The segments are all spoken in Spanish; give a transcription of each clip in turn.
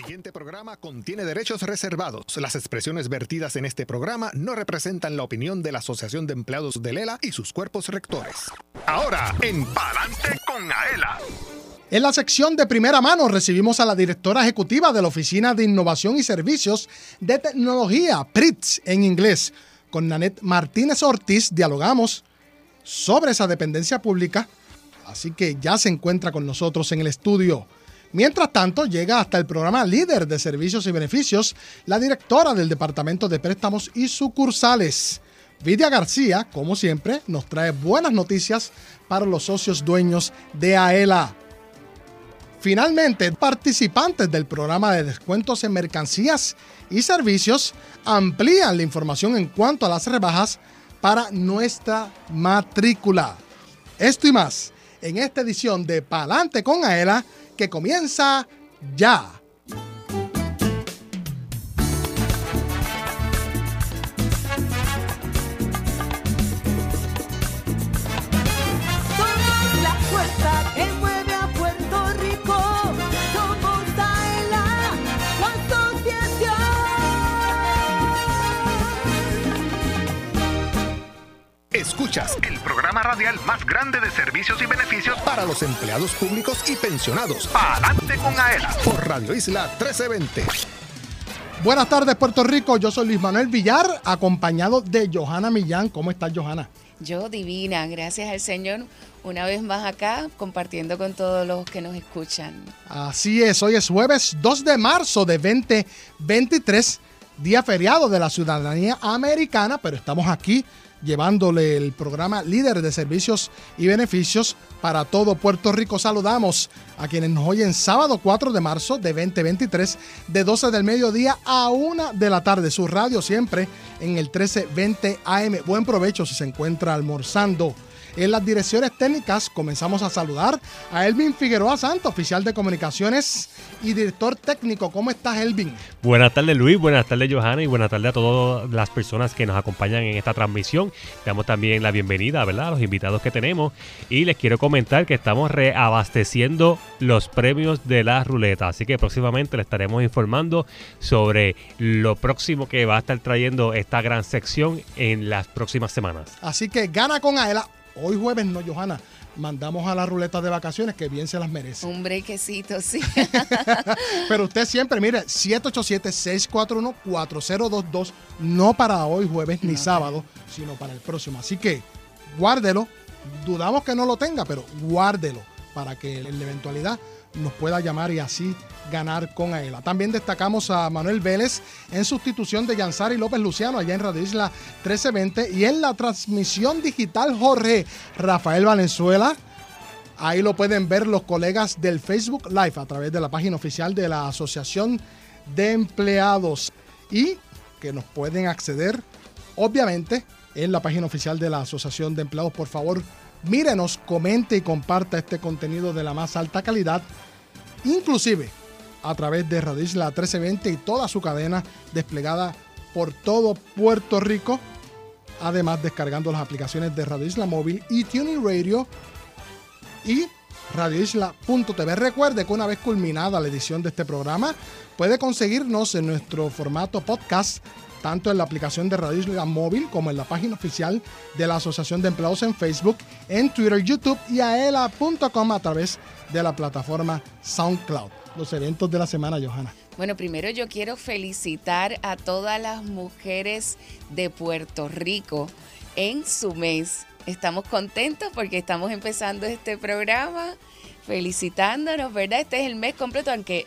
siguiente programa contiene derechos reservados. Las expresiones vertidas en este programa no representan la opinión de la Asociación de Empleados de Lela y sus cuerpos rectores. Ahora, en Palante con Aela. En la sección de primera mano recibimos a la directora ejecutiva de la Oficina de Innovación y Servicios de Tecnología, PRITS en inglés. Con Nanette Martínez Ortiz dialogamos sobre esa dependencia pública, así que ya se encuentra con nosotros en el estudio. Mientras tanto, llega hasta el programa líder de servicios y beneficios la directora del Departamento de Préstamos y Sucursales. Vidia García, como siempre, nos trae buenas noticias para los socios dueños de AELA. Finalmente, participantes del programa de descuentos en mercancías y servicios amplían la información en cuanto a las rebajas para nuestra matrícula. Esto y más en esta edición de Palante con AELA que comienza ya. Escuchas el programa radial más grande de servicios y beneficios para los empleados públicos y pensionados. Palante con Aela por Radio Isla 1320. Buenas tardes, Puerto Rico. Yo soy Luis Manuel Villar, acompañado de Johanna Millán. ¿Cómo estás, Johanna? Yo divina, gracias al Señor, una vez más acá compartiendo con todos los que nos escuchan. Así es, hoy es jueves 2 de marzo de 2023, día feriado de la ciudadanía americana, pero estamos aquí llevándole el programa líder de servicios y beneficios para todo Puerto Rico. Saludamos a quienes nos oyen sábado 4 de marzo de 2023 de 12 del mediodía a 1 de la tarde. Su radio siempre en el 1320 AM. Buen provecho si se encuentra almorzando. En las direcciones técnicas comenzamos a saludar a Elvin Figueroa Santo, oficial de comunicaciones y director técnico. ¿Cómo estás, Elvin? Buenas tardes Luis, buenas tardes Johanna y buenas tardes a todas las personas que nos acompañan en esta transmisión. Damos también la bienvenida ¿verdad? a los invitados que tenemos y les quiero comentar que estamos reabasteciendo los premios de la ruleta. Así que próximamente les estaremos informando sobre lo próximo que va a estar trayendo esta gran sección en las próximas semanas. Así que gana con Aela. Hoy jueves no, Johanna. Mandamos a la ruleta de vacaciones que bien se las merece. Un brequecito, sí. Pero usted siempre, mire, 787-641-4022, no para hoy jueves ni sábado, sino para el próximo. Así que guárdelo. Dudamos que no lo tenga, pero guárdelo para que en la eventualidad nos pueda llamar y así ganar con AELA. También destacamos a Manuel Vélez en sustitución de Yansari López Luciano allá en Radio Isla 1320 y en la transmisión digital Jorge Rafael Valenzuela. Ahí lo pueden ver los colegas del Facebook Live a través de la página oficial de la Asociación de Empleados y que nos pueden acceder obviamente en la página oficial de la Asociación de Empleados. Por favor, mírenos, comente y comparta este contenido de la más alta calidad, inclusive a través de Radio Isla 1320 y toda su cadena desplegada por todo Puerto Rico. Además, descargando las aplicaciones de Radio Isla Móvil y Tuning Radio y radioisla.tv. Recuerde que una vez culminada la edición de este programa, puede conseguirnos en nuestro formato podcast, tanto en la aplicación de Radio Isla Móvil como en la página oficial de la Asociación de Empleados en Facebook, en Twitter, YouTube y aela.com a través de la plataforma SoundCloud. Los eventos de la semana, Johanna. Bueno, primero yo quiero felicitar a todas las mujeres de Puerto Rico en su mes. Estamos contentos porque estamos empezando este programa felicitándonos, ¿verdad? Este es el mes completo, aunque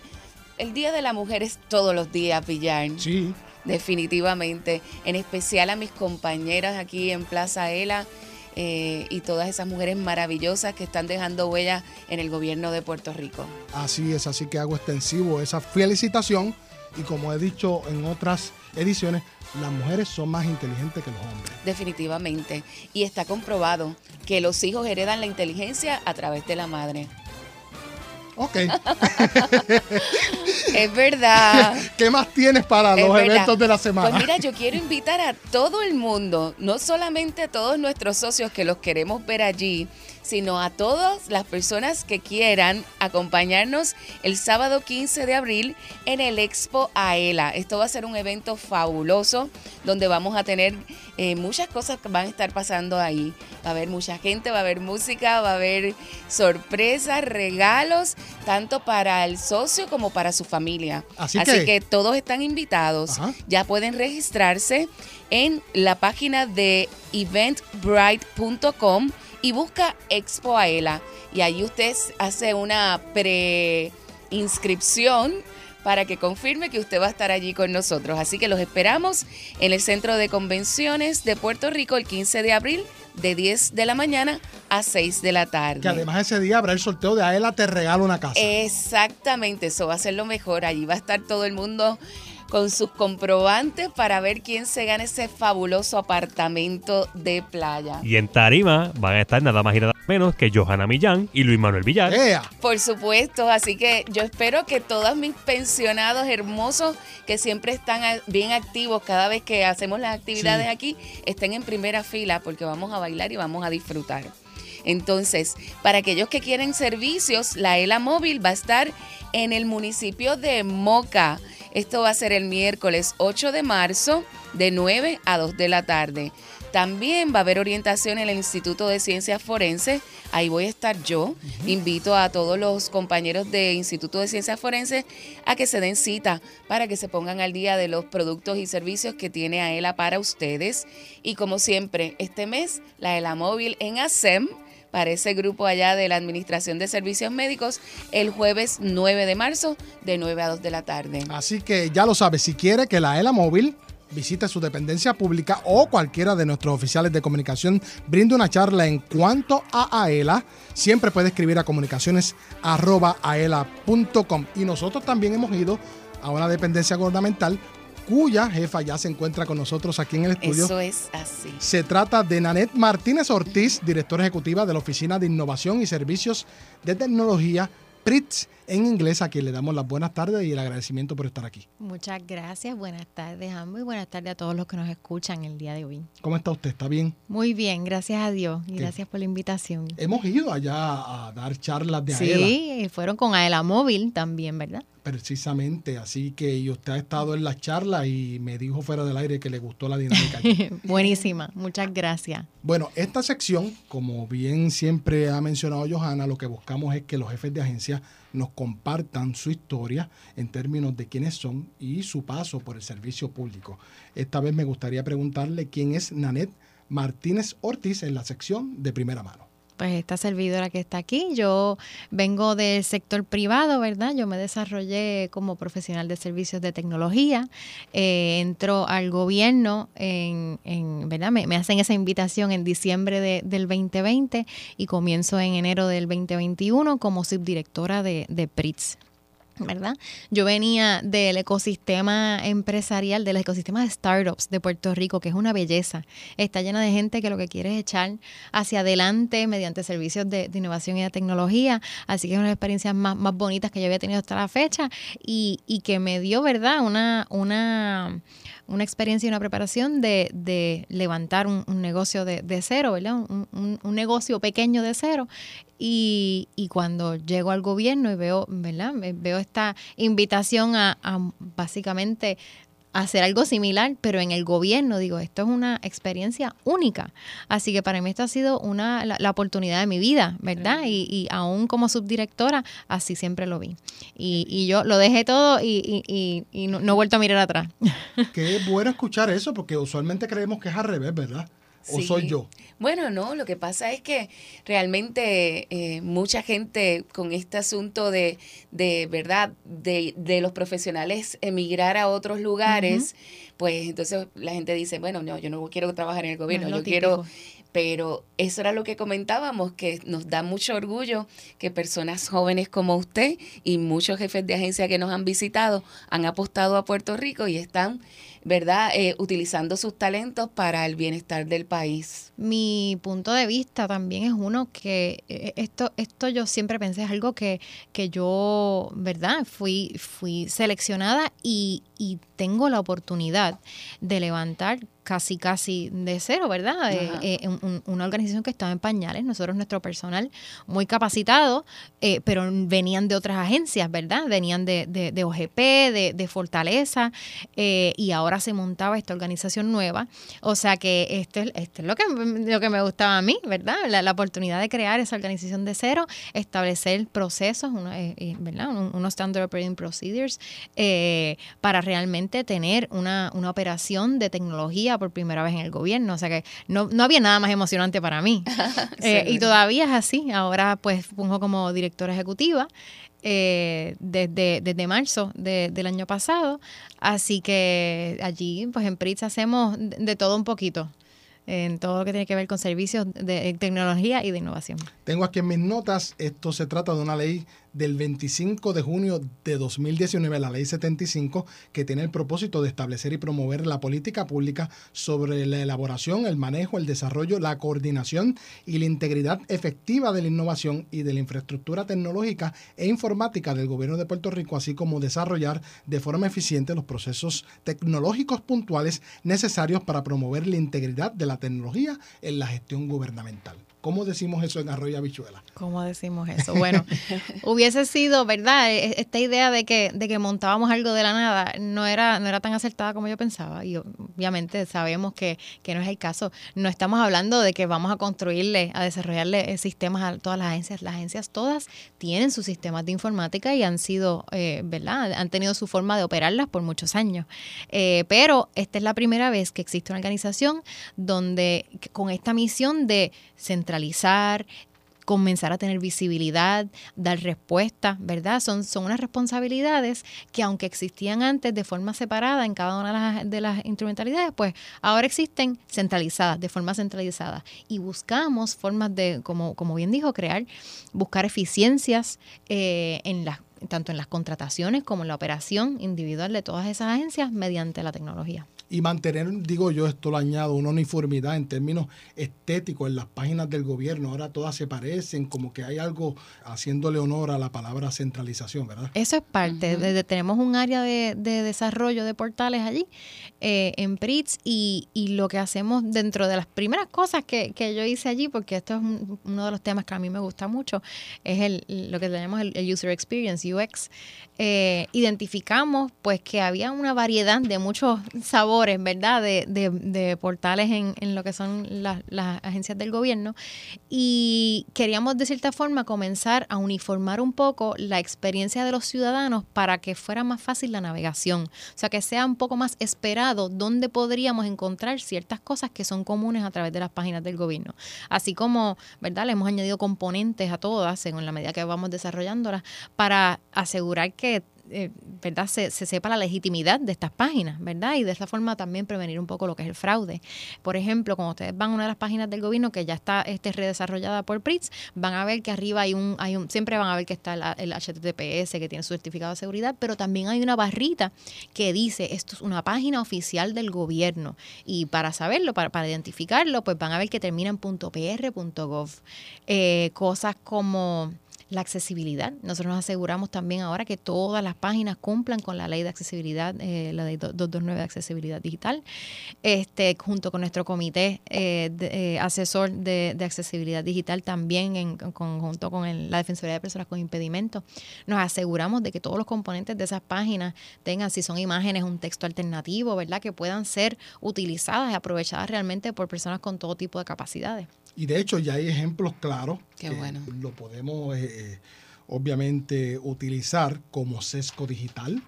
el Día de la Mujer es todos los días, Villar. Sí. Definitivamente. En especial a mis compañeras aquí en Plaza Ela eh, y todas esas mujeres maravillosas que están dejando huella en el gobierno de Puerto Rico. Así es, así que hago extensivo esa felicitación y como he dicho en otras ediciones, las mujeres son más inteligentes que los hombres. Definitivamente. Y está comprobado que los hijos heredan la inteligencia a través de la madre. Ok. Es verdad. ¿Qué más tienes para Es los verdad. eventos de la semana? Pues mira, yo quiero invitar a todo el mundo, no solamente a todos nuestros socios que los queremos ver allí, sino a todas las personas que quieran acompañarnos el sábado 15 de abril en el Expo AELA. Esto va a ser un evento fabuloso donde vamos a tener eh, muchas cosas que van a estar pasando ahí. Va a haber mucha gente, va a haber música, va a haber sorpresas, regalos, tanto para el socio como para su familia. Así que, que- todos están invitados. Ajá. Ya pueden registrarse en la página de eventbrite.com y busca Expo Aela. Y ahí usted hace una pre-inscripción para que confirme que usted va a estar allí con nosotros. Así que los esperamos en el Centro de Convenciones de Puerto Rico el 15 de abril de 10 de la mañana a 6 de la tarde. Que además ese día habrá el sorteo de Aela Te Regalo una Casa. Exactamente, eso va a ser lo mejor. Allí va a estar todo el mundo con sus comprobantes para ver quién se gana ese fabuloso apartamento de playa. Y en Tarima van a estar nada más y nada menos que Johanna Millán y Luis Manuel Villar. ¡Ea! Por supuesto, así que yo espero que todos mis pensionados hermosos que siempre están bien activos cada vez que hacemos las actividades Sí. aquí estén en primera fila porque vamos a bailar y vamos a disfrutar. Entonces, para aquellos que quieren servicios, la ELA móvil va a estar en el municipio de Moca. Esto va a ser el miércoles 8 de marzo de 9 a 2 de la tarde. También va a haber orientación en el Instituto de Ciencias Forenses. Ahí voy a estar yo. Invito a todos los compañeros de Instituto de Ciencias Forenses a que se den cita para que se pongan al día de los productos y servicios que tiene AELA para ustedes. Y como siempre, este mes, la ELA móvil en ASEM para ese grupo allá de la Administración de Servicios Médicos el jueves 9 de marzo de 9 a 2 de la tarde. Así que ya lo sabes, si quiere que la ELA móvil visite su dependencia pública o cualquiera de nuestros oficiales de comunicación brinde una charla en cuanto a AELA, siempre puede escribir a comunicaciones arroba aela.com. Y nosotros también hemos ido a una dependencia gubernamental cuya jefa ya se encuentra con nosotros aquí en el estudio. Eso es así. Se trata de Nanette Martínez Ortiz, directora ejecutiva de la Oficina de Innovación y Servicios de Tecnología, PRITS en inglés, a quien le damos las buenas tardes y el agradecimiento por estar aquí. Muchas gracias, buenas tardes ambos y buenas tardes a todos los que nos escuchan el día de hoy. ¿Cómo está usted? ¿Está bien? Muy bien, gracias a Dios y Qué- gracias por la invitación. Hemos ido allá a dar charlas de AELA, Sí, fueron con Aela Móvil también, ¿verdad? precisamente. Así que y usted ha estado en las charlas y me dijo fuera del aire que le gustó la dinámica. Buenísima, muchas gracias. Bueno, esta sección, como bien siempre ha mencionado Johanna, lo que buscamos es que los jefes de agencia nos compartan su historia en términos de quiénes son y su paso por el servicio público. Esta vez me gustaría preguntarle quién es Nanette Martínez Ortiz en la sección de primera mano. Pues esta servidora que está aquí, yo vengo del sector privado, ¿verdad? Yo me desarrollé como profesional de servicios de tecnología, eh, entro al gobierno, en, en- ¿verdad? Me, hacen esa invitación en diciembre de- del 2020 y comienzo en enero del 2021 como subdirectora de, de PRITS. ¿Verdad? Yo venía del ecosistema empresarial, del ecosistema de startups de Puerto Rico, que es una belleza. Está llena de gente que lo que quiere es echar hacia adelante mediante servicios de, innovación y de tecnología. Así que es una de las experiencias más, más bonitas que yo había tenido hasta la fecha y, y que me dio, ¿verdad? Una, una, una experiencia y una preparación de, de levantar un, negocio de, de cero, ¿verdad? Un, un- un negocio pequeño de cero. Y, y cuando llego al gobierno y veo, ¿verdad? Veo esta invitación a, a básicamente hacer algo similar, pero en el gobierno, digo, esto es una experiencia única. Así que para mí esto ha sido una, la, la oportunidad de mi vida, ¿verdad? Y, y aún como subdirectora, así siempre lo vi. Y, y yo lo dejé todo y, y- y- y no, no he vuelto a mirar atrás. Qué bueno escuchar eso, porque usualmente creemos que es al revés, ¿verdad? ¿O Sí. soy yo? Bueno, no, lo que pasa es que realmente eh, mucha gente con este asunto de, de verdad, de, de los profesionales emigrar a otros lugares, pues entonces la gente dice, bueno, no, yo no quiero trabajar en el gobierno, No yo quiero... Pero eso era lo que comentábamos, que nos da mucho orgullo que personas jóvenes como usted y muchos jefes de agencia que nos han visitado han apostado a Puerto Rico y están, ¿verdad?, eh, utilizando sus talentos para el bienestar del país. mi punto de vista también es uno que eh, esto, esto yo siempre pensé es algo que, que yo, ¿verdad? Fui, fui seleccionada y, y tengo la oportunidad de levantar casi, casi de cero, ¿verdad? Eh, eh, un- un- una organización que estaba en pañales, nosotros, nuestro personal muy capacitado, eh, pero venían de otras agencias, ¿verdad? Venían de, de, de OGP, de, de Fortaleza, y ahora se montaba esta organización nueva. O sea que esto es, esto es lo, que, lo que me gustaba a mí, ¿verdad? La, la oportunidad de crear esa organización de cero, establecer procesos, eh, ¿verdad? Un- unos standard operating procedures para realmente tener una, una operación de tecnología por primera vez en el gobierno. O sea que no, no había nada más emocionante para mí. Eh, y todavía es así. Ahora pues pongo como directora ejecutiva eh, desde, desde marzo de- del año pasado. Así que allí pues en PRITS hacemos de, de todo un poquito. En todo lo que tiene que ver con servicios de tecnología y de innovación. Tengo aquí en mis notas, esto se trata de una ley del 25 de junio de 2019, la ley 75, que tiene el propósito de establecer y promover la política pública sobre la elaboración, el manejo, el desarrollo, la coordinación y la integridad efectiva de la innovación y de la infraestructura tecnológica e informática del gobierno de Puerto Rico, así como desarrollar de forma eficiente los procesos tecnológicos puntuales necesarios para promover la integridad de la tecnología en la gestión gubernamental. ¿Cómo decimos eso en Arroyo Habichuela? ¿Cómo decimos eso? Bueno, hubiese sido, ¿verdad? E- Esta idea de que, de que montábamos algo de la nada no era, no era tan acertada como yo pensaba. Y obviamente sabemos que, que no es el caso. No estamos hablando de que vamos a construirle, a desarrollarle eh, sistemas a todas las agencias. Las agencias todas tienen sus sistemas de informática y han sido, eh, ¿verdad? Han tenido su forma de operarlas por muchos años. Eh, pero esta es la primera vez que existe una organización donde con esta misión de centralizar, comenzar a tener visibilidad, dar respuesta, ¿verdad? Son, son unas responsabilidades que aunque existían antes de forma separada en cada una de las, de las instrumentalidades, pues ahora existen centralizadas, de forma centralizada. Y buscamos formas de, como, como bien dijo, crear, buscar eficiencias eh, en las tanto en las contrataciones como en la operación individual de todas esas agencias mediante la tecnología. Y mantener, digo yo, esto lo añado, una uniformidad en términos estéticos en las páginas del gobierno. Ahora todas se parecen, como que hay algo haciéndole honor a la palabra centralización, ¿verdad? Eso es parte. de- tenemos un área de, de desarrollo de portales allí eh, en PRITS y, y lo que hacemos dentro de las primeras cosas que, que yo hice allí, porque esto es un- uno de los temas que a mí me gusta mucho, es el, lo que llamamos el, el User Experience, UX. Eh, identificamos pues que había una variedad de muchos sabores, ¿verdad? De, portales en, en lo que son las, las agencias del gobierno y queríamos de cierta forma comenzar a uniformar un poco la experiencia de los ciudadanos para que fuera más fácil la navegación, o sea, que sea un poco más esperado dónde podríamos encontrar ciertas cosas que son comunes a través de las páginas del gobierno. Así como, ¿verdad? Le hemos añadido componentes a todas, según la medida que vamos desarrollándolas, para asegurar que eh, ¿verdad? Se, se sepa la legitimidad de estas páginas, ¿verdad? Y de esa forma también prevenir un poco lo que es el fraude. Por ejemplo, cuando ustedes van a una de las páginas del gobierno que ya está este, redesarrollada por PRITS, van a ver que arriba hay un, hay un, siempre van a ver que está el HTTPS que tiene su certificado de seguridad, pero también hay una barrita que dice esto es una página oficial del gobierno. Y para saberlo, para, para identificarlo, pues van a ver que termina en .pr.gov. Eh, cosas como la accesibilidad. Nosotros nos aseguramos también ahora que todas las páginas cumplan con la ley de accesibilidad, eh, la ley 229 de accesibilidad digital, este, junto con nuestro comité eh, de- eh, asesor de, accesibilidad digital también en conjunto con la Defensoría de Personas con Impedimentos. Nos aseguramos de que todos los componentes de esas páginas tengan, si son imágenes, un texto alternativo, ¿verdad? Que puedan ser utilizadas y aprovechadas realmente por personas con todo tipo de capacidades. Y de hecho ya hay ejemplos claros Qué que bueno. lo podemos eh, eh, obviamente utilizar como sesco digital,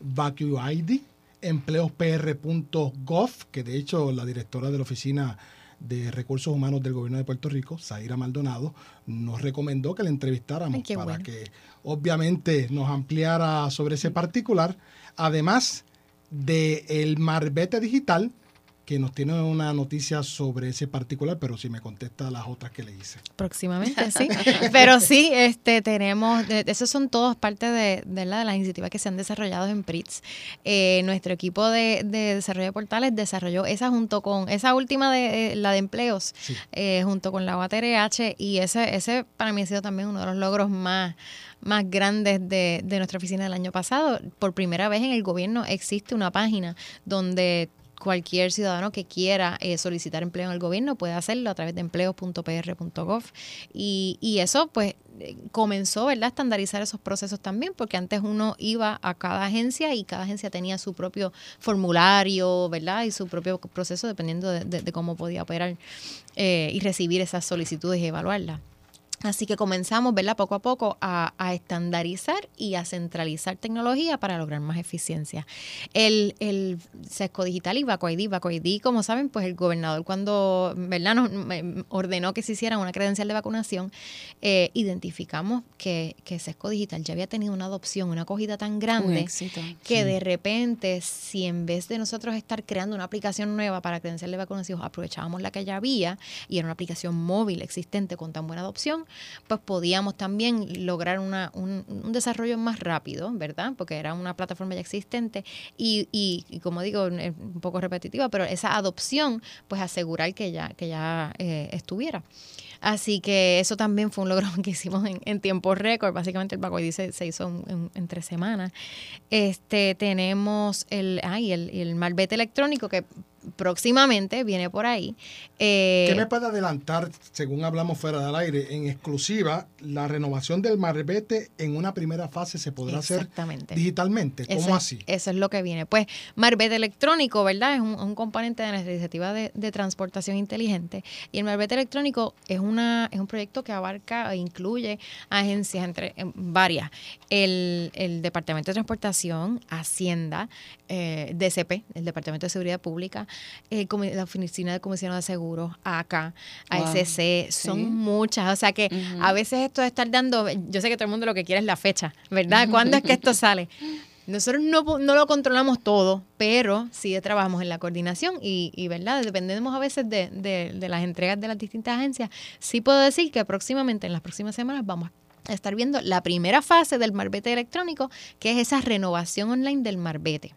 Vacuum ID, empleospr.gov, que de hecho la directora de la Oficina de Recursos Humanos del Gobierno de Puerto Rico, Zaira Maldonado, nos recomendó que la entrevistáramos Ay, para bueno. que obviamente nos ampliara sobre ese particular, además de el Marbete Digital, que nos tiene una noticia sobre ese particular, pero si me contesta las otras que le hice. Próximamente, sí. Pero sí, este, tenemos, esos son todos parte de, de, la- de las iniciativas que se han desarrollado en PRITS. Eh, nuestro equipo de, de desarrollo de portales desarrolló esa junto con, esa última de eh, la de empleos, Sí. eh, junto con la UATRH, y ese, ese para mí ha sido también uno de los logros más más grandes de, de nuestra oficina del año pasado. Por primera vez en el gobierno existe una página donde cualquier ciudadano que quiera eh, solicitar empleo en el gobierno puede hacerlo a través de empleos.pr.gov y, y eso pues eh, comenzó ¿verdad? a estandarizar esos procesos también, porque antes uno iba a cada agencia y cada agencia tenía su propio formulario, ¿verdad? Y su propio proceso dependiendo de, de- de cómo podía operar eh, y recibir esas solicitudes y evaluarlas. Así que comenzamos, ¿verdad? Poco a poco a, a estandarizar y a centralizar tecnología para lograr más eficiencia. El, el Sesco Digital y Baco ID, Baco ID, como saben, pues el gobernador cuando, ¿verdad? Nos, ordenó que se hiciera una credencial de vacunación, eh, identificamos que, que Sesco Digital ya había tenido una adopción, una acogida tan grande éxito. que de repente, si en vez de nosotros estar creando una aplicación nueva para credencial de vacunación, aprovechábamos la que ya había y era una aplicación móvil existente con tan buena adopción, pues podíamos también lograr una, un, un desarrollo más rápido, ¿verdad? Porque era una plataforma ya existente y, y, y como digo, un poco repetitiva, pero esa adopción, pues asegurar que ya, que ya eh, estuviera. Así que eso también fue un logro que hicimos en, en tiempo récord. Básicamente el Paco ID se, se hizo en, en- en tres semanas. Este, tenemos el, ay, el, el malvete electrónico que próximamente viene por ahí. Eh, ¿Qué me puede adelantar, según hablamos fuera del aire, en exclusiva, la renovación del marbete en una primera fase se podrá hacer digitalmente? ¿Cómo Eso así? Eso es lo que viene. Pues Marbete Electrónico, ¿verdad? Es un, un componente de nuestra iniciativa de, de transportación inteligente. Y el Marbete Electrónico es, una, es un proyecto que abarca e incluye agencias, entre eh, varias. El, el Departamento de Transportación, Hacienda, eh, DCP, el Departamento de Seguridad Pública, comi- la Oficina de Comisionado de Seguros, ACA, Wow. ASC, son Sí. muchas. O sea que a veces esto de estar dando, yo sé que todo el mundo lo que quiere es la fecha, ¿verdad? ¿Cuándo es que esto sale? Nosotros no, no lo controlamos todo, pero sí trabajamos en la coordinación y, y ¿verdad? Dependemos a veces de, de- de las entregas de las distintas agencias. Sí puedo decir que próximamente, en las próximas semanas, vamos a estar viendo la primera fase del marbete electrónico, que es esa renovación online del marbete.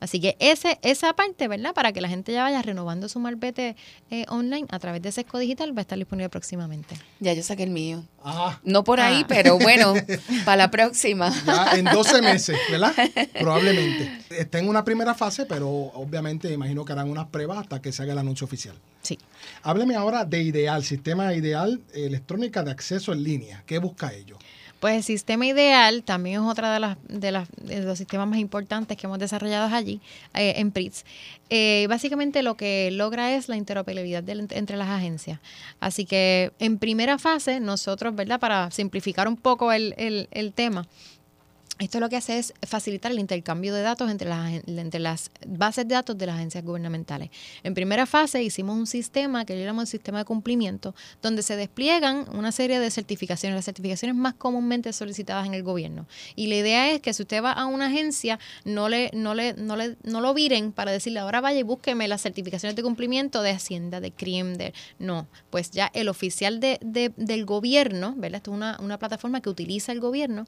Así que ese, esa parte, ¿verdad? Para que la gente ya vaya renovando su marbete eh, online a través de Sesco Digital, va a estar disponible próximamente. Ya yo saqué el mío. Ah, No por ahí, Ah. pero bueno, para la próxima. ya en 12 meses, ¿verdad? Probablemente. Está en una primera fase, pero obviamente imagino que harán unas pruebas hasta que se haga el anuncio oficial. Sí. Hábleme ahora de Ideal, Sistema Ideal Electrónica de Acceso en Línea. ¿Qué busca ello? Pues el sistema ideal también es otra de, las, de, las, de los sistemas más importantes que hemos desarrollado allí eh, en PRITS. Eh, básicamente lo que logra es la interoperabilidad entre las agencias. Así que en primera fase, nosotros, ¿verdad? Para simplificar un poco el- el tema, esto lo que hace es facilitar el intercambio de datos entre las, entre las bases de datos de las agencias gubernamentales. En primera fase hicimos un sistema que llamamos el sistema de cumplimiento, donde se despliegan una serie de certificaciones, las certificaciones más comúnmente solicitadas en el gobierno. Y la idea es que si usted va a una agencia, no le, no le, no le, no lo viren para decirle ahora vaya y búsqueme las certificaciones de cumplimiento de Hacienda, de CRIM, de no, pues ya el oficial de- del gobierno, ¿verdad? Esto es una, una plataforma que utiliza el gobierno,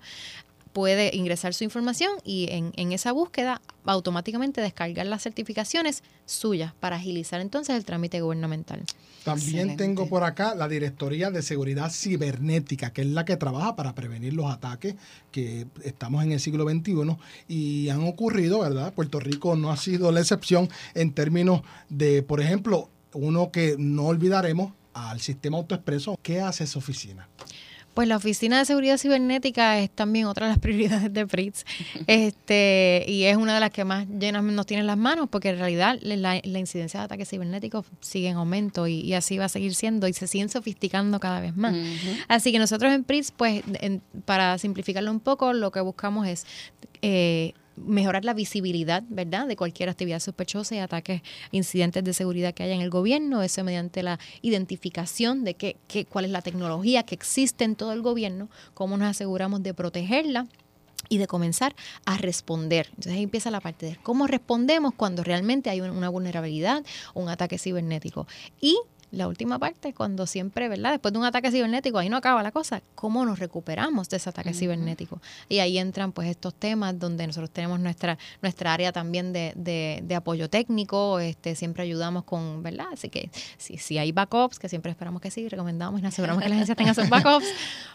puede ingresar su información y en, en esa búsqueda automáticamente descargar las certificaciones suyas para agilizar entonces el trámite gubernamental. También Excelente. tengo por acá la Directoría de Seguridad Cibernética, que es la que trabaja para prevenir los ataques que estamos en el siglo XXI y han ocurrido, ¿verdad? Puerto Rico no ha sido la excepción en términos de, por ejemplo, uno que no olvidaremos al sistema autoexpreso. ¿Qué hace esa oficina? Pues la Oficina de Seguridad Cibernética es también otra de las prioridades de Fritz. Este, y es una de las que más llenas nos tiene en las manos, porque en realidad la, la incidencia de ataques cibernéticos sigue en aumento y, y así va a seguir siendo y se siguen sofisticando cada vez más. Así que nosotros en PRITS, pues, en- para simplificarlo un poco, lo que buscamos es eh, mejorar la visibilidad, ¿verdad?, de cualquier actividad sospechosa y ataques, incidentes de seguridad que haya en el gobierno, eso mediante la identificación de qué, qué, cuál es la tecnología que existe en todo el gobierno, cómo nos aseguramos de protegerla y de comenzar a responder. Entonces ahí empieza la parte de cómo respondemos cuando realmente hay un- una vulnerabilidad un ataque cibernético. Y la última parte, cuando siempre, ¿verdad? Después de un ataque cibernético, ahí no acaba la cosa, ¿cómo nos recuperamos de ese ataque cibernético? Y ahí entran pues estos temas donde nosotros tenemos nuestra, nuestra área también de, de, de apoyo técnico, este, siempre ayudamos con, ¿verdad? Así que si, si hay backups, que siempre esperamos que sí, recomendamos y nos aseguramos que la agencia tenga sus backups,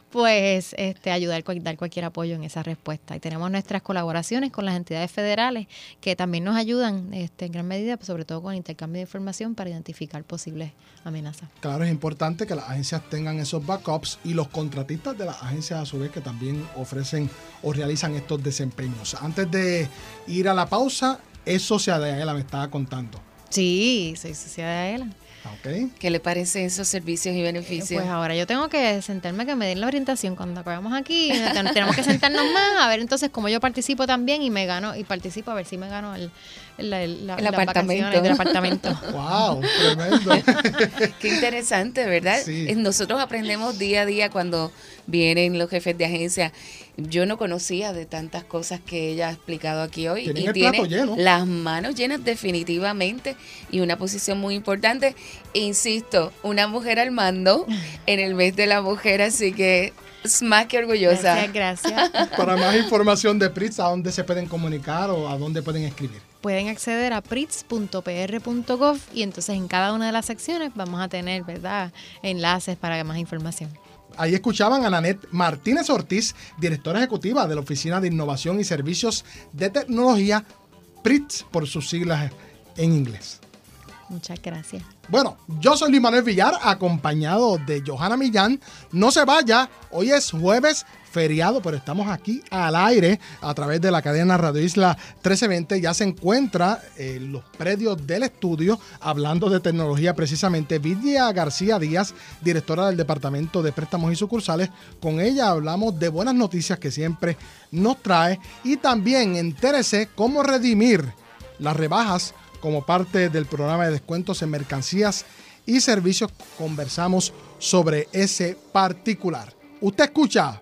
pues este, ayudar, dar cualquier apoyo en esa respuesta. Y tenemos nuestras colaboraciones con las entidades federales que también nos ayudan este, en gran medida, pues, sobre todo con el intercambio de información para identificar posibles amenazas. Claro, es importante que las agencias tengan esos backups y los contratistas de las agencias a su vez que también ofrecen o realizan estos desempeños. Antes de ir a la pausa, eso se Adela me estaba contando. Sí, soy sociedad de ELA. ¿Qué le parecen esos servicios y beneficios? Pues ahora yo tengo que sentarme que me den la orientación cuando acabamos aquí. Ten- Tenemos que sentarnos más a ver entonces cómo yo participo también y me gano y participo a ver si me gano el, el, el- la- El apartamento. vacaciones del apartamento. ¡Wow! Tremendo. Qué interesante, ¿verdad? Sí. Eh, Nosotros aprendemos día a día cuando vienen los jefes de agencia. Yo no conocía de tantas cosas que ella ha explicado aquí hoy. Tienen y el tiene plato lleno. las manos llenas definitivamente y una posición muy importante. Insisto, una mujer al mando en el mes de la mujer, así que es más que orgullosa. Gracias, gracias. Para más información de PRITS, ¿a dónde se pueden comunicar o a dónde pueden escribir? Pueden acceder a prits.pr.gov y entonces en cada una de las secciones vamos a tener, ¿verdad?, enlaces para más información. Ahí escuchaban a Nanette Martínez Ortiz, directora ejecutiva de la Oficina de Innovación y Servicios de Tecnología, PRITS por sus siglas en inglés. Muchas gracias. Bueno, yo soy Luis Manuel Villar, acompañado de Johanna Millán. No se vaya, hoy es jueves feriado, pero estamos aquí al aire a través de la cadena Radio Isla 1320. Ya se encuentra en los predios del estudio hablando de tecnología precisamente Vidia García Díaz, directora del Departamento de Préstamos y Sucursales. Con ella hablamos de buenas noticias que siempre nos trae y también entérese cómo redimir las rebajas como parte del programa de descuentos en mercancías y servicios. Conversamos sobre ese particular. Usted escucha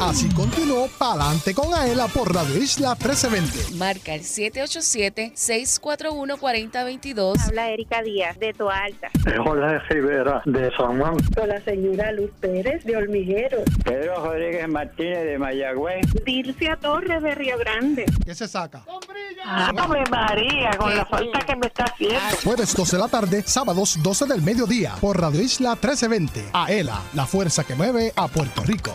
Así continuó Palante con Aela por Radio Isla 1320. Marca el 787-641-4022. Habla Erika Díaz de Toa Alta. Jorge Rivera de San Juan, Con la señora Luz Pérez de Olmigueros. Pedro Rodríguez Martínez de Mayagüez, Dilcia Torres de Río Grande. ¿Qué se saca? ¡Ave María! Con la falta que me está haciendo. Jueves 12 de la tarde, sábados 12 del mediodía por Radio Isla 1320. Aela, la fuerza que mueve a Puerto Rico.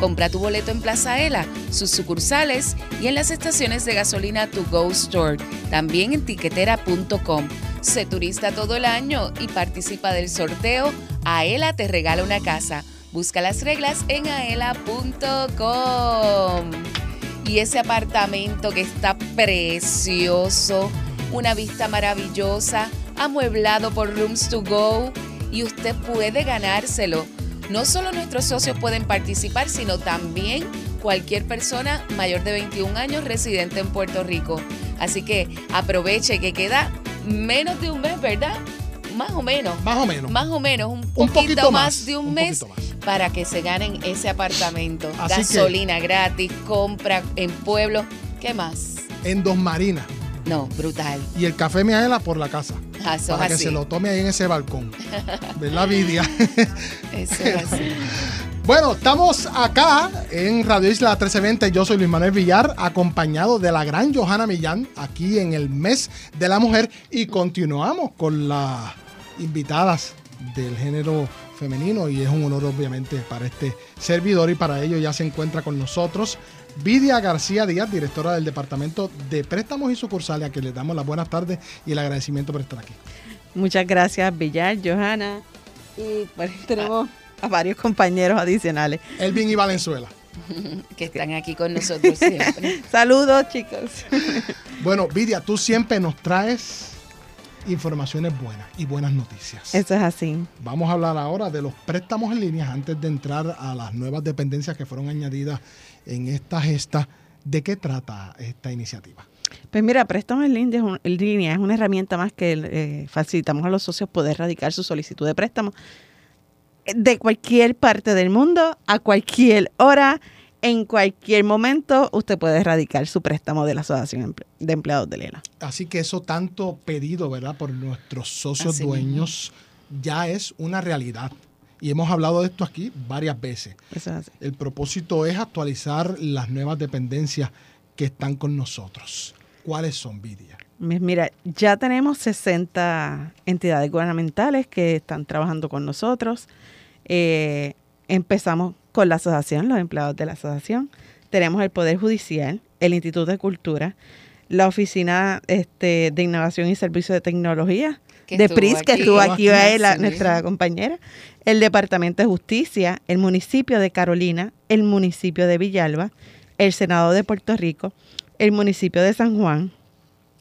Compra tu boleto en Plaza Aela, sus sucursales y en las estaciones de gasolina To Go Store. También en tiquetera.com. Sé turista todo el año y participa del sorteo Aela te regala una casa. Busca las reglas en aela.com. Y ese apartamento que está precioso, una vista maravillosa, amueblado por Rooms to Go y usted puede ganárselo. No solo nuestros socios pueden participar, sino también cualquier persona mayor de 21 años residente en Puerto Rico. Así que aproveche que queda menos de un mes, ¿verdad? Más o menos. Más o menos. Más o menos, un poquito, Un poquito más, más, de un, un mes para que se ganen ese apartamento. Así que- Gasolina gratis, compra en pueblo. ¿Qué más? En Dos Marinas. No, brutal. Y el café Miaela por la casa. Ah, Eso para es que así. se lo tome ahí en ese balcón. ¿Verdad, Vidia? Eso es así. Bueno, estamos acá en Radio Isla 1320. Yo soy Luis Manuel Villar, acompañado de la gran Johanna Millán, aquí en el mes de la mujer. Y continuamos con las invitadas del género femenino. Y es un honor, obviamente, para este servidor. Y para ello ya se encuentra con nosotros Vidia García Díaz, directora del Departamento de Préstamos y Sucursales, a quien le damos las buenas tardes y el agradecimiento por estar aquí. Muchas gracias, Villar, Johanna. Y bueno, tenemos a varios compañeros adicionales. Elvin y Valenzuela. que están aquí con nosotros siempre. Saludos, chicos. Bueno, Vidia, tú siempre nos traes informaciones buenas y buenas noticias. Eso es así. Vamos a hablar ahora de los préstamos en línea antes de entrar a las nuevas dependencias que fueron añadidas en esta gesta. ¿De qué trata esta iniciativa? Pues mira, préstamo en línea, es una herramienta más que eh, facilitamos a los socios poder radicar su solicitud de préstamo de cualquier parte del mundo, a cualquier hora, en cualquier momento, usted puede radicar su préstamo de la Asociación de Empleados de Lela. Así que eso tanto pedido, ¿verdad? Por nuestros socios Así dueños ya es una realidad. Y hemos hablado de esto aquí varias veces. Es. El propósito es actualizar las nuevas dependencias que están con nosotros. ¿Cuáles son, Vidia? Mi- Mira, ya tenemos 60 entidades gubernamentales que están trabajando con nosotros. Eh, empezamos con la asociación, los empleados de la asociación. Tenemos el Poder Judicial, el Instituto de Cultura, la Oficina este, de Innovación y Servicios de Tecnología, Que de PRIS, que estuvo aquí, sí. nuestra compañera, el Departamento de Justicia, el municipio de Carolina, el municipio de Villalba, el Senado de Puerto Rico, el municipio de San Juan,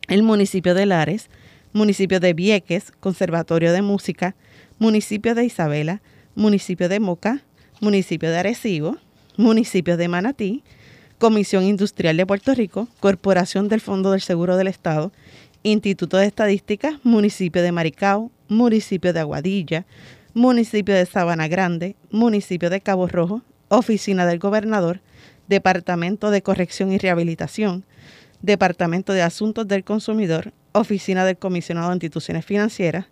el municipio de Lares, municipio de Vieques, Conservatorio de Música, municipio de Isabela, municipio de Moca, municipio de Arecibo, municipio de Manatí, Comisión Industrial de Puerto Rico, Corporación del Fondo del Seguro del Estado, Instituto de Estadística, municipio de Maricao, municipio de Aguadilla, municipio de Sabana Grande, municipio de Cabo Rojo, Oficina del Gobernador, Departamento de Corrección y Rehabilitación, Departamento de Asuntos del Consumidor, Oficina del Comisionado de Instituciones Financieras,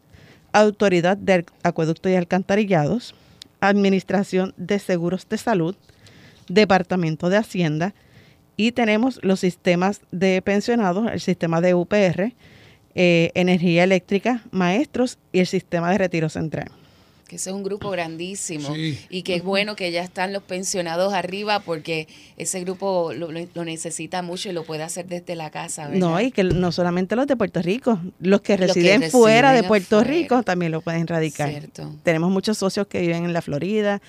Autoridad de Acueductos y Alcantarillados, Administración de Seguros de Salud, Departamento de Hacienda y tenemos los sistemas de pensionados, el sistema de UPR, eh, energía eléctrica, maestros y el sistema de retiro central. que ese es un grupo grandísimo Sí. y que es bueno que ya están los pensionados arriba porque ese grupo lo, necesita mucho y lo puede hacer desde la casa. ¿verdad? No, y que no solamente los de Puerto Rico, los que Los que residen fuera de Puerto afuera. Rico también lo pueden radicar. Cierto. Tenemos muchos socios que viven en la Florida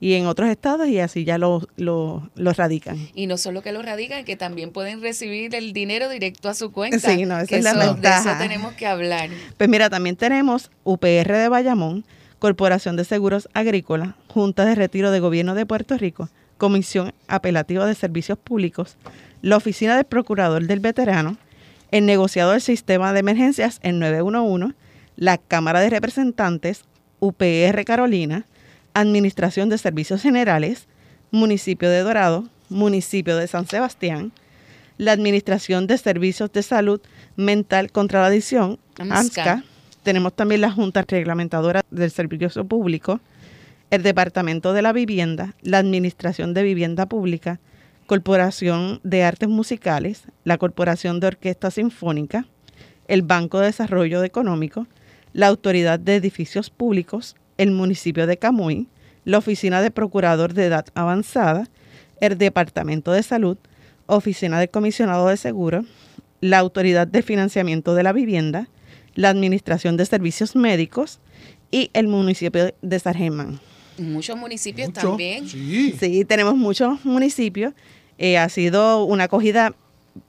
y en otros estados y así ya lo, lo, lo radican. Y no solo que lo radican, que también pueden recibir el dinero directo a su cuenta. Sí, no, esa que es la eso- De eso tenemos que hablar. Pues mira, también tenemos UPR de Bayamón, Corporación de Seguros Agrícolas, Junta de Retiro de Gobierno de Puerto Rico, Comisión Apelativa de Servicios Públicos, la Oficina del Procurador del Veterano, el negociado del Sistema de Emergencias, el 911, la Cámara de Representantes, UPR Carolina, Administración de Servicios Generales, Municipio de Dorado, Municipio de San Sebastián, la Administración de Servicios de Salud Mental contra la Adicción, AMSCA. Tenemos también la Junta Reglamentadora del Servicio Público, el Departamento de la Vivienda, la Administración de Vivienda Pública, Corporación de Artes Musicales, la Corporación de Orquesta Sinfónica, el Banco de Desarrollo Económico, la Autoridad de Edificios Públicos, el municipio de Camuy, la Oficina de Procurador de Edad Avanzada, el Departamento de Salud, Oficina del Comisionado de Seguros, la Autoridad de Financiamiento de la Vivienda, la Administración de Servicios Médicos y el municipio de Sargemán. Muchos municipios Mucho, también. Sí. Sí, tenemos muchos municipios. Eh, ha sido una acogida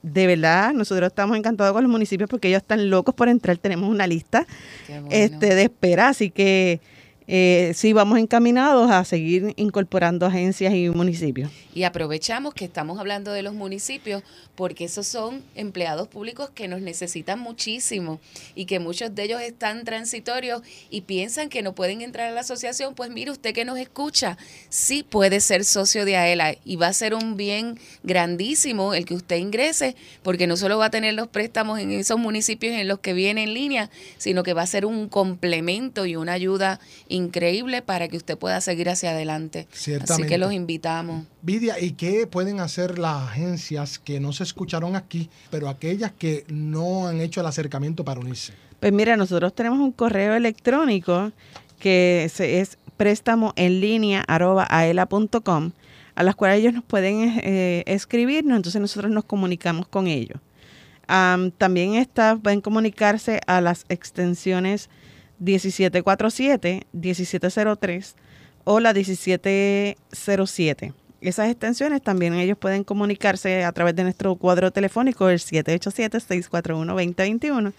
de verdad. Nosotros estamos encantados con los municipios porque ellos están locos por entrar. Tenemos una lista bueno. este, de espera, así que eh, sí vamos encaminados a seguir incorporando agencias y municipios. Y aprovechamos que estamos hablando de los municipios porque esos son empleados públicos que nos necesitan muchísimo y que muchos de ellos están transitorios y piensan que no pueden entrar a la asociación. Pues mire, usted que nos escucha, sí puede ser socio de AELA y va a ser un bien grandísimo el que usted ingrese porque no solo va a tener los préstamos en esos municipios en los que viene en línea, sino que va a ser un complemento y una ayuda increíble para que usted pueda seguir hacia adelante. Así que los invitamos. Vidia, ¿y qué pueden hacer las agencias que no se escucharon aquí, pero aquellas que no han hecho el acercamiento para unirse? Pues mira, nosotros tenemos un correo electrónico que es préstamo en línea arroba aela.com a las cuales ellos nos pueden eh, escribirnos, entonces nosotros nos comunicamos con ellos. Am, también está, pueden comunicarse a las extensiones 1747, 1703 o la 1707. Esas extensiones también ellos pueden comunicarse a través de nuestro cuadro telefónico, el 787-641-2021,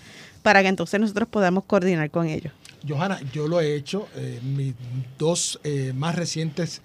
para que entonces nosotros podamos coordinar con ellos. Johanna, yo lo he hecho. eh, mis dos eh, más recientes